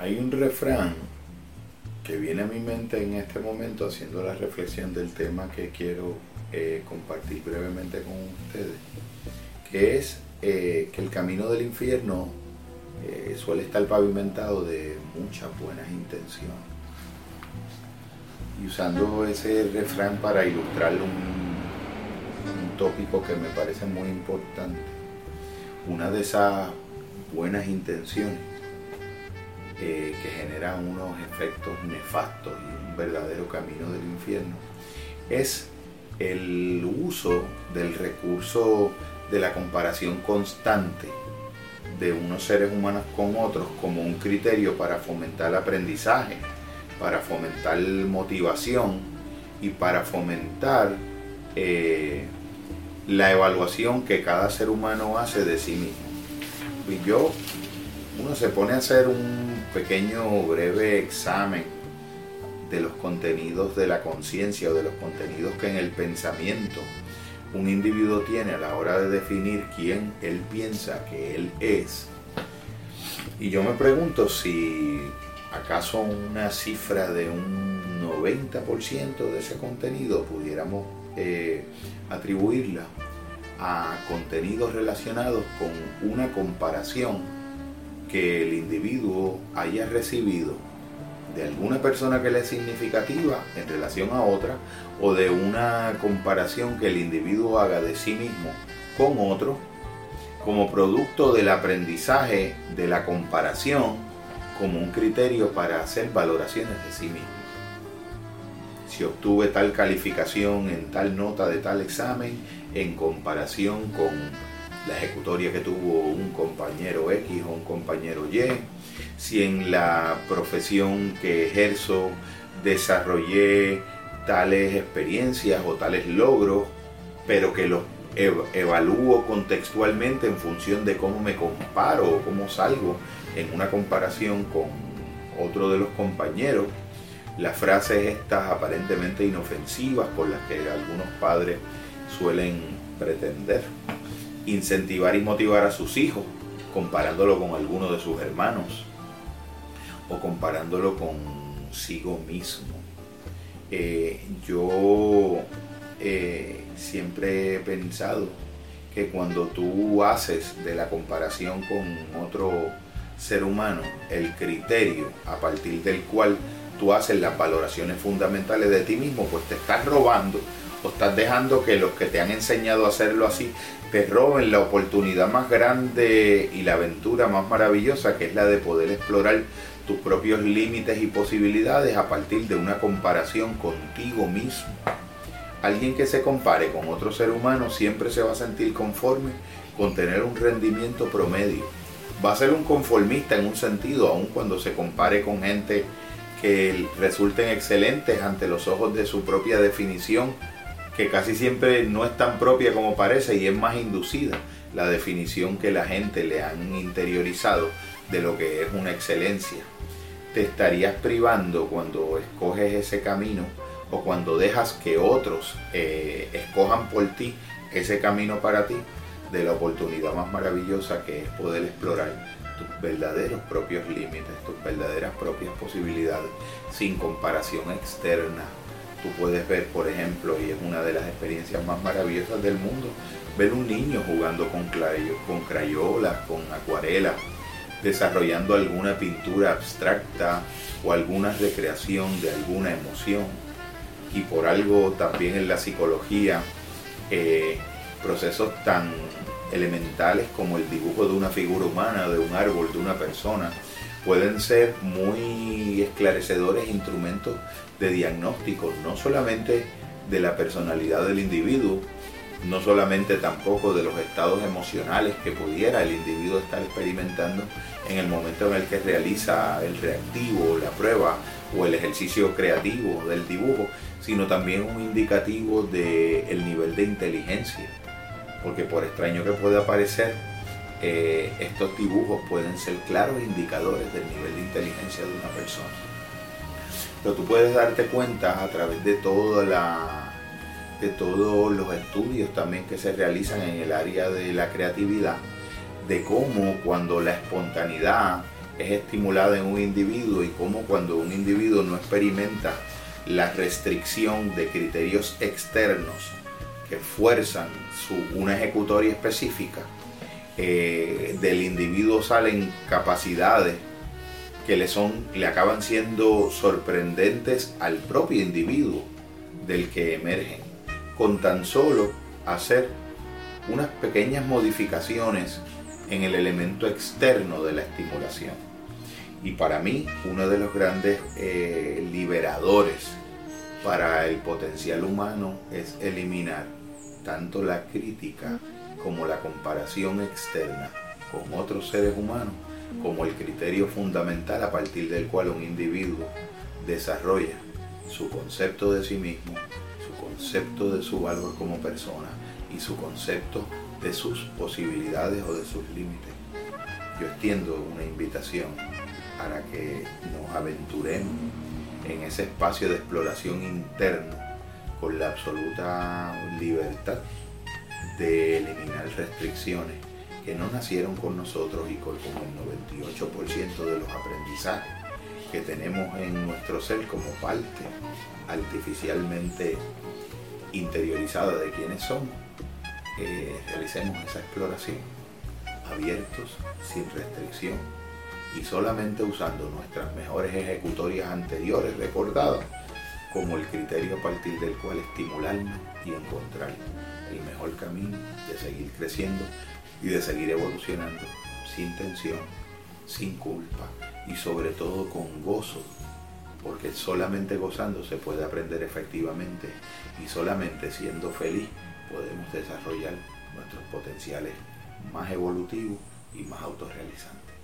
Hay un refrán que viene a mi mente en este momento haciendo la reflexión del tema que quiero eh, compartir brevemente con ustedes, que es eh, que el camino del infierno eh, suele estar pavimentado de muchas buenas intenciones. Y usando ese refrán para ilustrar un, un tópico que me parece muy importante, una de esas buenas intenciones eh, que generan unos efectos nefastos y un verdadero camino del infierno es el uso del recurso de la comparación constante de unos seres humanos con otros como un criterio para fomentar el aprendizaje, para fomentar motivación y para fomentar eh, la evaluación que cada ser humano hace de sí mismo. Y yo, uno se pone a hacer un pequeño breve examen de los contenidos de la conciencia o de los contenidos que en el pensamiento un individuo tiene a la hora de definir quién él piensa que él es. Y yo me pregunto si acaso una cifra de un 90% de ese contenido pudiéramos eh, atribuirla a contenidos relacionados con una comparación que el individuo haya recibido de alguna persona que le es significativa en relación a otra o de una comparación que el individuo haga de sí mismo con otro como producto del aprendizaje de la comparación como un criterio para hacer valoraciones de sí mismo. Si obtuve tal calificación en tal nota de tal examen en comparación con la ejecutoria que tuvo un compañero X o un compañero Y, si en la profesión que ejerzo desarrollé tales experiencias o tales logros, pero que los evalúo contextualmente en función de cómo me comparo o cómo salgo en una comparación con otro de los compañeros. Las frases estas aparentemente inofensivas por las que algunos padres suelen pretender incentivar y motivar a sus hijos comparándolo con alguno de sus hermanos o comparándolo consigo mismo. Eh, yo eh, siempre he pensado que cuando tú haces de la comparación con otro ser humano el criterio a partir del cual tú haces las valoraciones fundamentales de ti mismo, pues te estás robando o estás dejando que los que te han enseñado a hacerlo así te roben la oportunidad más grande y la aventura más maravillosa que es la de poder explorar tus propios límites y posibilidades a partir de una comparación contigo mismo. Alguien que se compare con otro ser humano siempre se va a sentir conforme con tener un rendimiento promedio. Va a ser un conformista en un sentido, aun cuando se compare con gente que resulten excelentes ante los ojos de su propia definición que casi siempre no es tan propia como parece y es más inducida la definición que la gente le han interiorizado de lo que es una excelencia. Te estarías privando cuando escoges ese camino o cuando dejas que otros eh, escojan por ti ese camino para ti de la oportunidad más maravillosa que es poder explorar tus verdaderos propios límites, tus verdaderas propias posibilidades sin comparación externa Tú puedes ver, por ejemplo, y es una de las experiencias más maravillosas del mundo, ver un niño jugando con, crayolas, con acuarelas, desarrollando alguna pintura abstracta o alguna recreación de alguna emoción. Y por algo también en la psicología, eh, procesos tan elementales como el dibujo de una figura humana, de un árbol, de una persona, pueden ser muy esclarecedores instrumentos de diagnóstico, no solamente de la personalidad del individuo, no solamente tampoco de los estados emocionales que pudiera el individuo estar experimentando en el momento en el que realiza el reactivo, la prueba o el ejercicio creativo del dibujo, sino también un indicativo del nivel de inteligencia. Porque por extraño que pueda parecer, eh, estos dibujos pueden ser claros indicadores del nivel de inteligencia de una persona. Pero tú puedes darte cuenta a través de de todos los estudios también que se realizan en el área de la creatividad, de cómo cuando la espontaneidad es estimulada en un individuo y cómo cuando un individuo no experimenta la restricción de criterios externos que fuerzan su, una ejecutoria específica, eh, del individuo salen capacidades que le, son, le acaban siendo sorprendentes al propio individuo del que emergen, con tan solo hacer unas pequeñas modificaciones en el elemento externo de la estimulación. Y para mí, uno de los grandes eh, liberadores para el potencial humano es eliminar tanto la crítica como la comparación externa con otros seres humanos como el criterio fundamental a partir del cual un individuo desarrolla su concepto de sí mismo, su concepto de su valor como persona y su concepto de sus posibilidades o de sus límites. Yo extiendo una invitación para que nos aventuremos en ese espacio de exploración interno con la absoluta libertad de eliminar restricciones que no nacieron con nosotros y con el 98% de los aprendizajes que tenemos en nuestro ser como parte artificialmente interiorizada de quienes somos, eh, realicemos esa exploración abiertos, sin restricción y solamente usando nuestras mejores ejecutorias anteriores recordadas como el criterio a partir del cual estimularnos y encontrar el mejor camino de seguir creciendo y de seguir evolucionando sin tensión, sin culpa y sobre todo con gozo, porque solamente gozando se puede aprender efectivamente y solamente siendo feliz podemos desarrollar nuestros potenciales más evolutivos y más autorrealizantes.